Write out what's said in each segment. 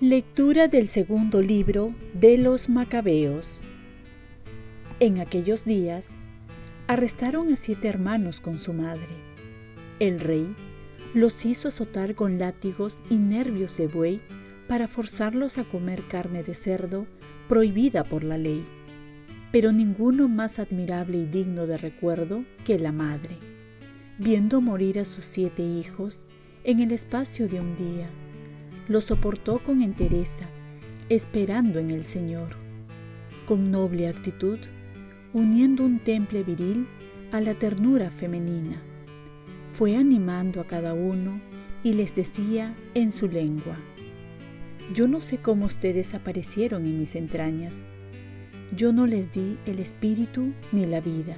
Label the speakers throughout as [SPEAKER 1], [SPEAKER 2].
[SPEAKER 1] Lectura del segundo libro de los Macabeos. En aquellos días, arrestaron a siete hermanos con su madre. El rey los hizo azotar con látigos y nervios de buey para forzarlos a comer carne de cerdo prohibida por la ley, pero ninguno más admirable y digno de recuerdo que la madre, viendo morir a sus siete hijos en el espacio de un día lo soportó con entereza, esperando en el Señor, con noble actitud, uniendo un temple viril a la ternura femenina. Fue animando a cada uno y les decía en su lengua, yo no sé cómo ustedes aparecieron en mis entrañas. Yo no les di el espíritu ni la vida,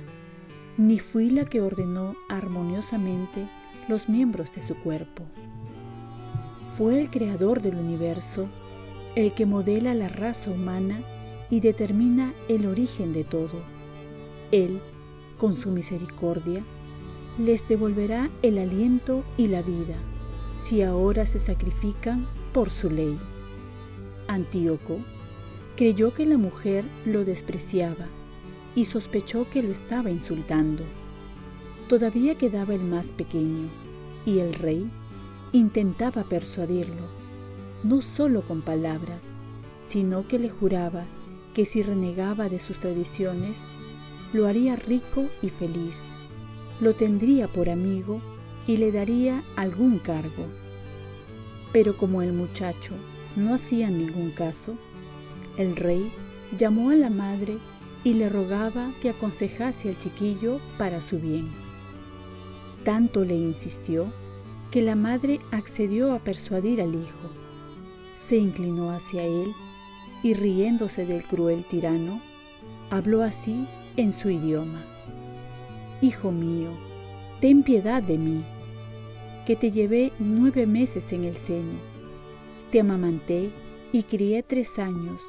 [SPEAKER 1] ni fui la que ordenó armoniosamente los miembros de su cuerpo. Fue el creador del universo el que modela la raza humana y determina el origen de todo. Él, con su misericordia, les devolverá el aliento y la vida, si ahora se sacrifican por su ley. Antíoco creyó que la mujer lo despreciaba y sospechó que lo estaba insultando. Todavía quedaba el más pequeño, y el rey intentaba persuadirlo, no solo con palabras, sino que le juraba que si renegaba de sus tradiciones, lo haría rico y feliz, lo tendría por amigo y le daría algún cargo. Pero como el muchacho no hacía ningún caso, el rey llamó a la madre y le rogaba que aconsejase al chiquillo para su bien. Tanto le insistió que la madre accedió a persuadir al hijo. Se inclinó hacia él y riéndose del cruel tirano, habló así en su idioma. Hijo mío, ten piedad de mí, que te llevé nueve meses en el seno, te amamanté y crié tres años,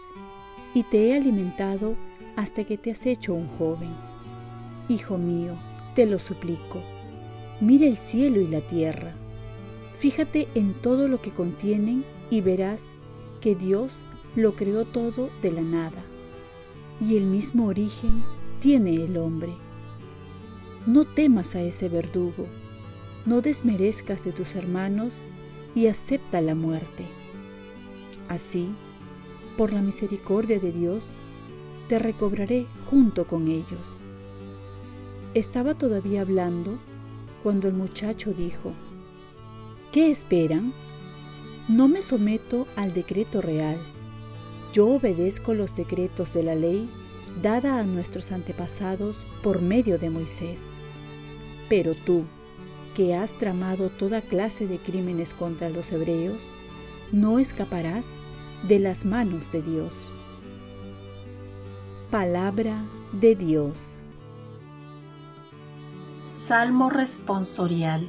[SPEAKER 1] y te he alimentado hasta que te has hecho un joven. Hijo mío, te lo suplico, mira el cielo y la tierra Fíjate en todo lo que contienen y verás que Dios lo creó todo de la nada. Y el mismo origen tiene el hombre. No temas a ese verdugo, no desmerezcas de tus hermanos y acepta la muerte. Así, por la misericordia de Dios, te recobraré junto con ellos. Estaba todavía hablando cuando el muchacho dijo, ¿Qué esperan? No me someto al decreto real. Yo obedezco los decretos de la ley dada a nuestros antepasados por medio de Moisés. Pero tú, que has tramado toda clase de crímenes contra los hebreos, no escaparás de las manos de Dios. Palabra de Dios.
[SPEAKER 2] Salmo responsorial.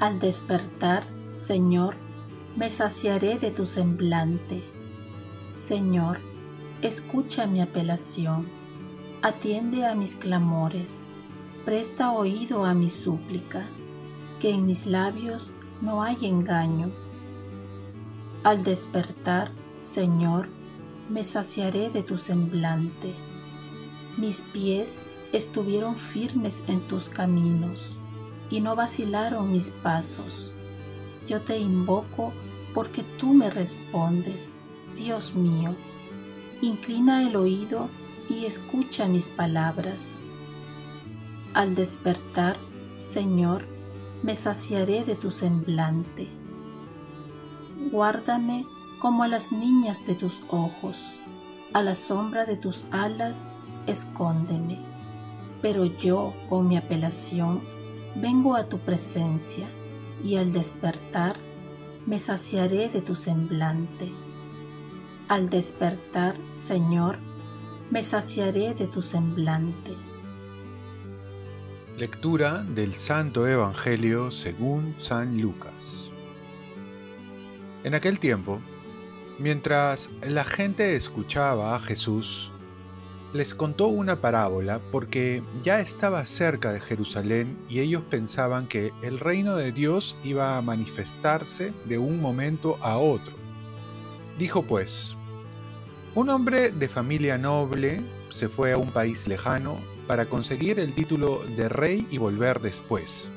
[SPEAKER 2] Al despertar, Señor, me saciaré de tu semblante. Señor, escucha mi apelación, atiende a mis clamores, presta oído a mi súplica, que en mis labios no hay engaño. Al despertar, Señor, me saciaré de tu semblante. Mis pies estuvieron firmes en tus caminos y no vacilaron mis pasos. Yo te invoco porque tú me respondes, Dios mío. Inclina el oído y escucha mis palabras. Al despertar, Señor, me saciaré de tu semblante. Guárdame como a las niñas de tus ojos, a la sombra de tus alas, escóndeme. Pero yo, con mi apelación, vengo a tu presencia y al despertar me saciaré de tu semblante. Al despertar, Señor, me saciaré de tu semblante.
[SPEAKER 3] Lectura del Santo Evangelio según San Lucas. En aquel tiempo, Mientras la gente escuchaba a Jesús, les contó una parábola porque ya estaba cerca de Jerusalén y ellos pensaban que el reino de Dios iba a manifestarse de un momento a otro. Dijo pues, un hombre de familia noble se fue a un país lejano para conseguir el título de rey y volver después.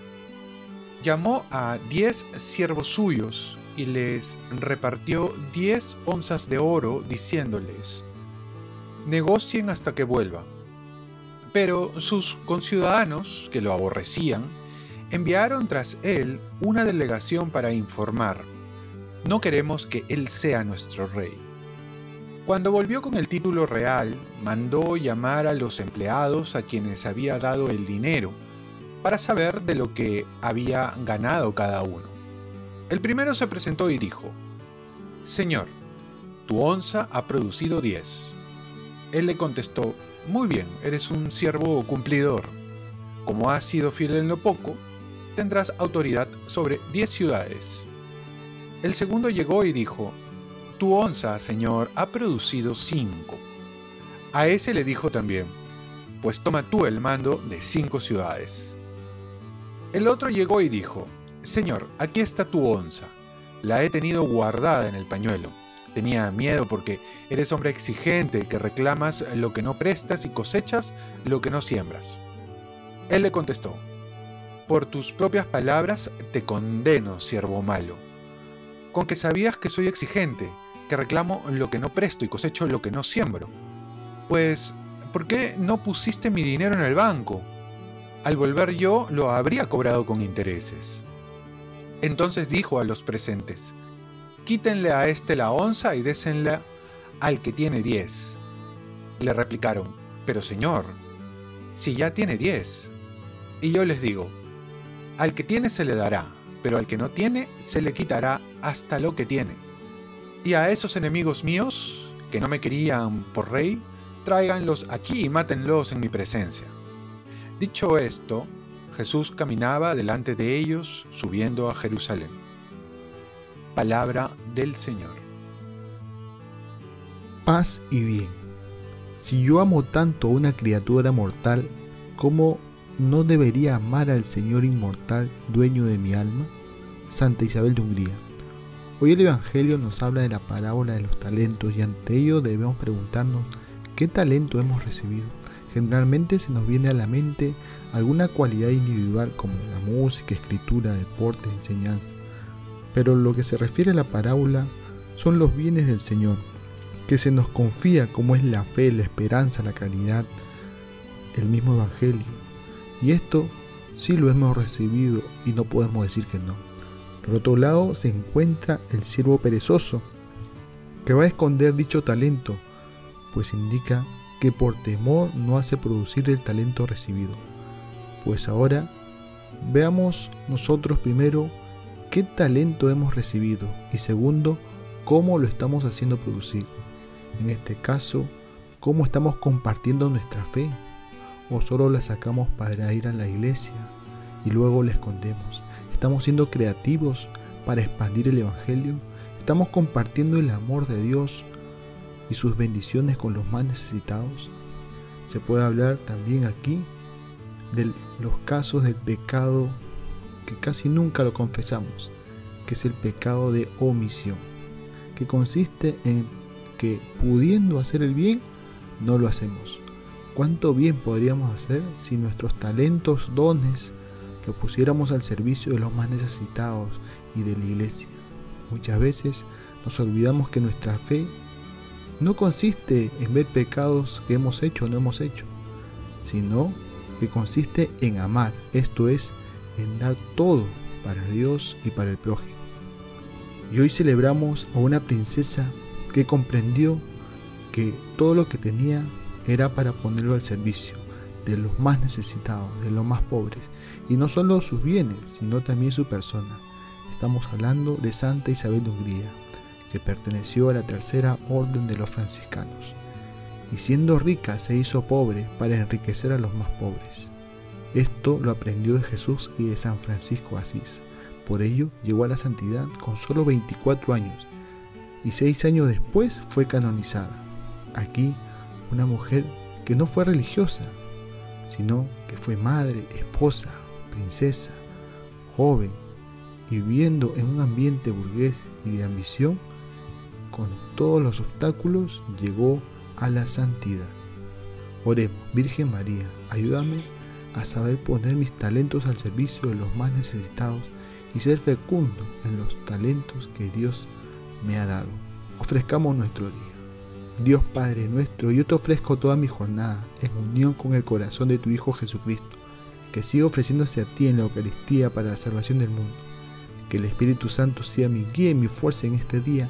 [SPEAKER 3] Llamó a diez siervos suyos y les repartió diez onzas de oro diciéndoles, negocien hasta que vuelva. Pero sus conciudadanos, que lo aborrecían, enviaron tras él una delegación para informar, no queremos que él sea nuestro rey. Cuando volvió con el título real, mandó llamar a los empleados a quienes había dado el dinero, para saber de lo que había ganado cada uno. El primero se presentó y dijo, Señor, tu onza ha producido diez. Él le contestó, Muy bien, eres un siervo cumplidor. Como has sido fiel en lo poco, tendrás autoridad sobre diez ciudades. El segundo llegó y dijo, Tu onza, Señor, ha producido cinco. A ese le dijo también, Pues toma tú el mando de cinco ciudades. El otro llegó y dijo, Señor, aquí está tu onza. La he tenido guardada en el pañuelo Tenía miedo porque eres hombre exigente que reclamas lo que no prestas y cosechas lo que no siembras. Él le contestó, por tus propias palabras te condeno, siervo malo, con que sabías que soy exigente, que reclamo lo que no presto y cosecho lo que no siembro. Pues, ¿por qué no pusiste mi dinero en el banco? Al volver yo lo habría cobrado con intereses. Entonces dijo a los presentes, quítenle a este la onza y désenla al que tiene diez. Le replicaron, pero señor, si ya tiene diez. Y yo les digo, al que tiene se le dará, pero al que no tiene se le quitará hasta lo que tiene. Y a esos enemigos míos, que no me querían por rey, tráiganlos aquí y mátenlos en mi presencia. Dicho esto, Jesús caminaba delante de ellos subiendo a Jerusalén. Palabra del Señor.
[SPEAKER 4] Paz y bien. Si yo amo tanto a una criatura mortal, ¿cómo no debería amar al Señor inmortal, dueño de mi alma? Santa Isabel de Hungría. Hoy el Evangelio nos habla de la parábola de los talentos y ante ello debemos preguntarnos qué talento hemos recibido. Generalmente se nos viene a la mente alguna cualidad individual como la música, escritura, deporte, enseñanza. Pero lo que se refiere a la parábola son los bienes del Señor, que se nos confía como es la fe, la esperanza, la caridad, el mismo Evangelio. Y esto sí lo hemos recibido y no podemos decir que no. Por otro lado se encuentra el siervo perezoso, que va a esconder dicho talento, pues indica que por temor no hace producir el talento recibido. Pues ahora veamos nosotros primero qué talento hemos recibido y segundo, cómo lo estamos haciendo producir. En este caso, cómo estamos compartiendo nuestra fe o solo la sacamos para ir a la iglesia y luego la escondemos. Estamos siendo creativos para expandir el Evangelio. Estamos compartiendo el amor de Dios y sus bendiciones con los más necesitados. Se puede hablar también aquí de los casos del pecado que casi nunca lo confesamos, que es el pecado de omisión, que consiste en que pudiendo hacer el bien, no lo hacemos. ¿Cuánto bien podríamos hacer si nuestros talentos, dones, los pusiéramos al servicio de los más necesitados y de la iglesia? Muchas veces nos olvidamos que nuestra fe no consiste en ver pecados que hemos hecho o no hemos hecho, sino que consiste en amar, esto es, en dar todo para Dios y para el prójimo. Y hoy celebramos a una princesa que comprendió que todo lo que tenía era para ponerlo al servicio de los más necesitados, de los más pobres, y no solo sus bienes, sino también su persona. Estamos hablando de Santa Isabel de Hungría, que perteneció a la tercera orden de los franciscanos, y siendo rica se hizo pobre para enriquecer a los más pobres. Esto lo aprendió de Jesús y de San Francisco Asís. Por ello llegó a la santidad con solo 24 años y seis años después fue canonizada. Aquí una mujer que no fue religiosa, sino que fue madre, esposa, princesa, joven, y viviendo en un ambiente burgués y de ambición, con todos los obstáculos llegó a la santidad. Oremos, Virgen María, ayúdame a saber poner mis talentos al servicio de los más necesitados y ser fecundo en los talentos que Dios me ha dado. Ofrezcamos nuestro día. Dios Padre nuestro, yo te ofrezco toda mi jornada en unión con el corazón de tu Hijo Jesucristo, que siga ofreciéndose a ti en la Eucaristía para la salvación del mundo. Que el Espíritu Santo sea mi guía y mi fuerza en este día